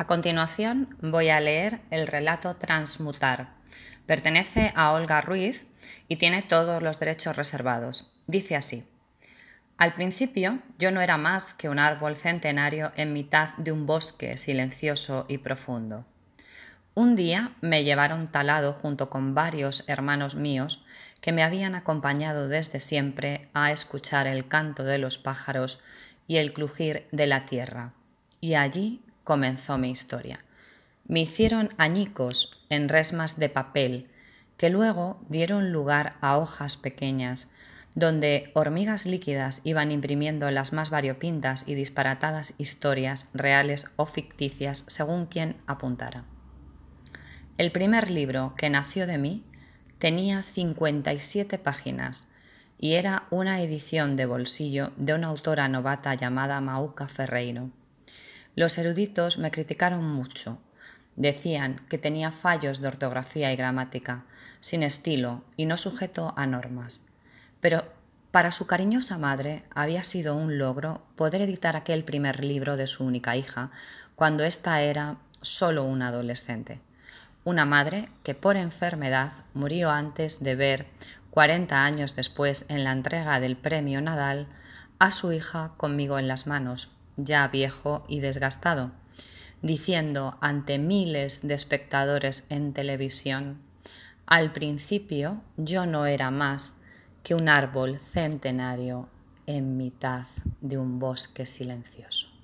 A continuación voy a leer el relato Transmutar. Pertenece a Olga Ruiz y tiene todos los derechos reservados. Dice así. Al principio yo no era más que un árbol centenario en mitad de un bosque silencioso y profundo. Un día me llevaron talado junto con varios hermanos míos que me habían acompañado desde siempre a escuchar el canto de los pájaros y el crujir de la tierra. Y allí comenzó mi historia. Me hicieron añicos en resmas de papel que luego dieron lugar a hojas pequeñas, donde hormigas líquidas iban imprimiendo las más variopintas y disparatadas historias reales o ficticias según quien apuntara. El primer libro que nació de mí tenía 57 páginas y era una edición de bolsillo de una autora novata llamada Mauca Ferreiro. Los eruditos me criticaron mucho. Decían que tenía fallos de ortografía y gramática, sin estilo y no sujeto a normas. Pero para su cariñosa madre había sido un logro poder editar aquel primer libro de su única hija, cuando ésta era solo una adolescente. Una madre que por enfermedad murió antes de ver, 40 años después, en la entrega del premio Nadal, a su hija conmigo en las manos, ya viejo y desgastado, diciendo ante miles de espectadores en televisión, al principio yo no era más que un árbol centenario en mitad de un bosque silencioso.